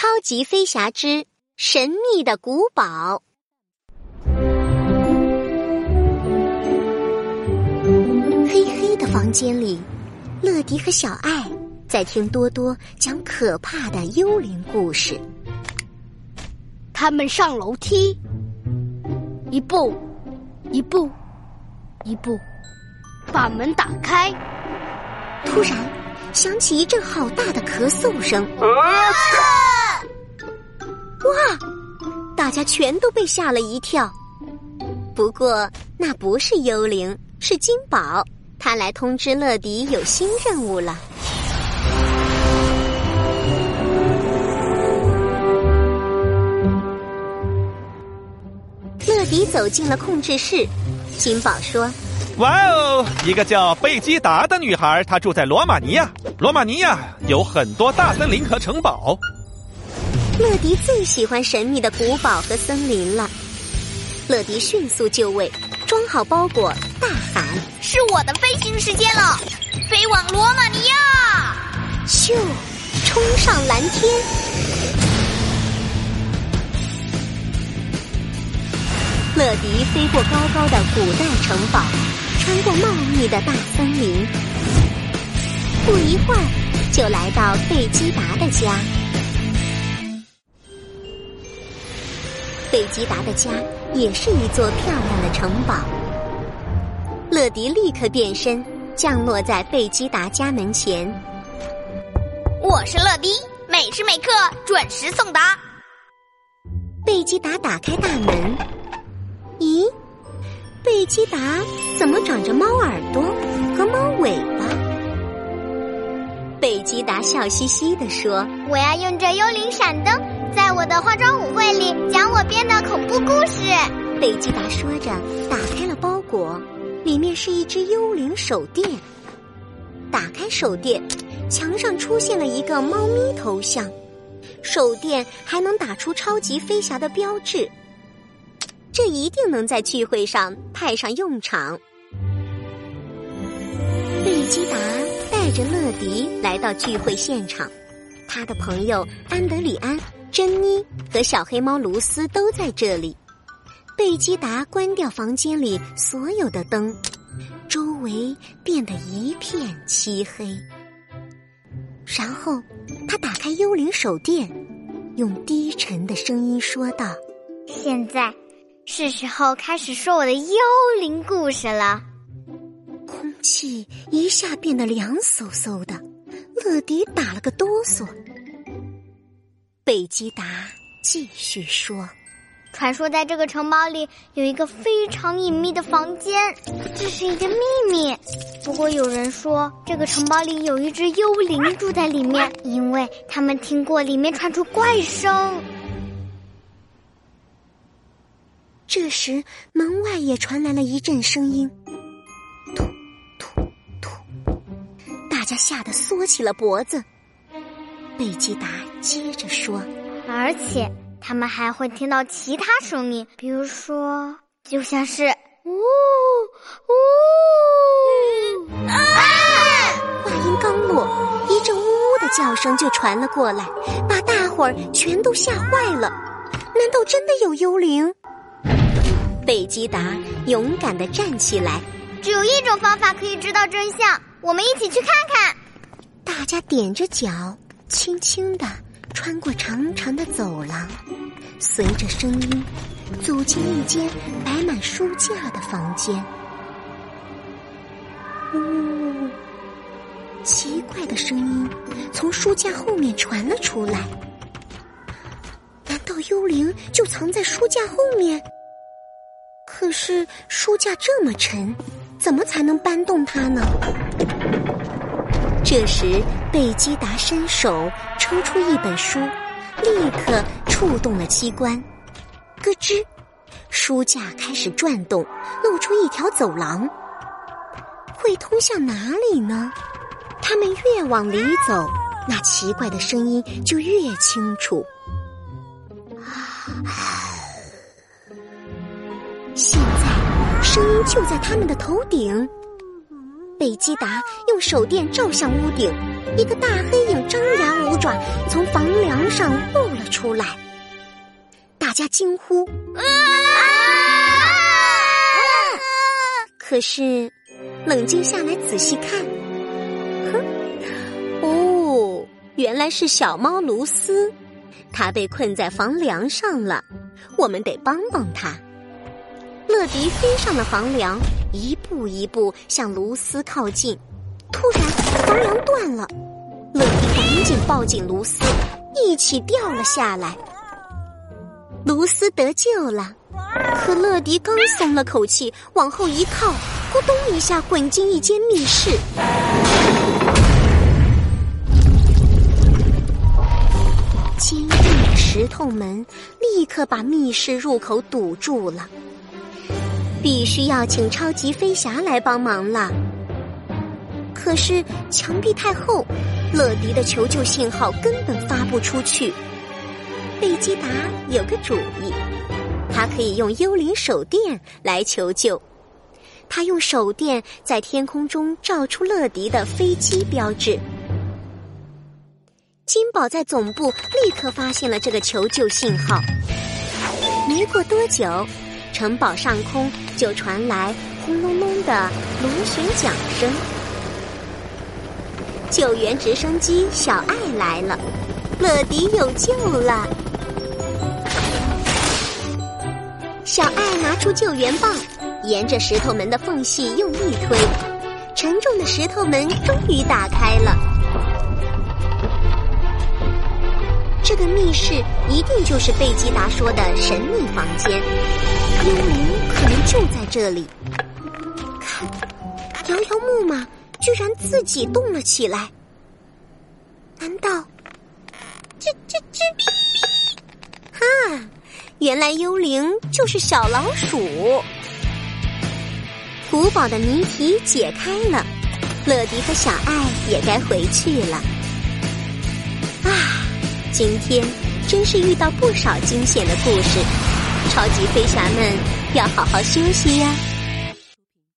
超级飞侠之神秘的古堡。黑黑的房间里，乐迪和小爱在听多多讲可怕的幽灵故事。他们上楼梯，一步，一步，一步，把门打开。突然，响起一阵好大的咳嗽声。哇！大家全都被吓了一跳。不过那不是幽灵，是金宝。他来通知乐迪有新任务了。乐迪走进了控制室，金宝说：“哇哦，一个叫贝基达的女孩，她住在罗马尼亚。罗马尼亚有很多大森林和城堡。”乐迪最喜欢神秘的古堡和森林了。乐迪迅速就位，装好包裹，大喊：“是我的飞行时间了，飞往罗马尼亚！”咻，冲上蓝天。乐迪飞过高高的古代城堡，穿过茂密的大森林，不一会儿就来到贝基达的家。贝吉达的家也是一座漂亮的城堡。乐迪立刻变身，降落在贝基达家门前。我是乐迪，每时每刻准时送达。贝基达打开大门，咦，贝基达怎么长着猫耳朵和猫尾巴？贝基达笑嘻嘻地说：“我要用这幽灵闪灯，在我的化妆舞会里讲我编的恐怖故事。”贝吉达说着，打开了包裹，里面是一只幽灵手电。打开手电，墙上出现了一个猫咪头像，手电还能打出超级飞侠的标志，这一定能在聚会上派上用场。贝吉达。带着乐迪来到聚会现场，他的朋友安德里安、珍妮和小黑猫卢斯都在这里。贝基达关掉房间里所有的灯，周围变得一片漆黑。然后他打开幽灵手电，用低沉的声音说道：“现在是时候开始说我的幽灵故事了。”空气一下变得凉飕飕的，乐迪打了个哆嗦。贝基达继续说：“传说在这个城堡里有一个非常隐秘的房间，这是一个秘密。不过有人说，这个城堡里有一只幽灵住在里面，因为他们听过里面传出怪声。”这时，门外也传来了一阵声音。突突突大家吓得缩起了脖子。贝吉达接着说：“而且他们还会听到其他声音，比如说，就像是呜呜。”啊！话音刚落，一阵呜呜的叫声就传了过来，把大伙儿全都吓坏了。难道真的有幽灵？贝吉达勇敢的站起来。只有一种方法可以知道真相。我们一起去看看。大家踮着脚，轻轻的穿过长长的走廊，随着声音走进一间摆满书架的房间。呜，奇怪的声音从书架后面传了出来。难道幽灵就藏在书架后面？可是书架这么沉。怎么才能搬动它呢？这时，贝基达伸手抽出一本书，立刻触动了机关，咯吱，书架开始转动，露出一条走廊。会通向哪里呢？他们越往里走，那奇怪的声音就越清楚。啊现在。声音就在他们的头顶。贝基达用手电照向屋顶，一个大黑影张牙舞爪，从房梁上露了出来，大家惊呼：“啊！”可是，冷静下来仔细看，哼，哦，原来是小猫卢斯，它被困在房梁上了，我们得帮帮它。乐迪飞上了房梁，一步一步向卢斯靠近。突然，房梁断了，乐迪赶紧抱紧卢斯，一起掉了下来。卢斯得救了，可乐迪刚松了口气，往后一靠，咕咚一下滚进一间密室。坚硬的石头门立刻把密室入口堵住了。必须要请超级飞侠来帮忙了。可是墙壁太厚，乐迪的求救信号根本发不出去。贝基达有个主意，他可以用幽灵手电来求救。他用手电在天空中照出乐迪的飞机标志。金宝在总部立刻发现了这个求救信号。没过多久。城堡上空就传来轰隆隆的螺旋桨声，救援直升机小爱来了，乐迪有救了。小爱拿出救援棒，沿着石头门的缝隙用力推，沉重的石头门终于打开了。这个密室一定就是贝吉达说的神秘房间。幽灵可能就在这里。看，摇摇木马居然自己动了起来。难道？吱吱吱！哈，原来幽灵就是小老鼠。古堡的谜题解开了，乐迪和小爱也该回去了。啊，今天真是遇到不少惊险的故事。超级飞侠们要好好休息呀。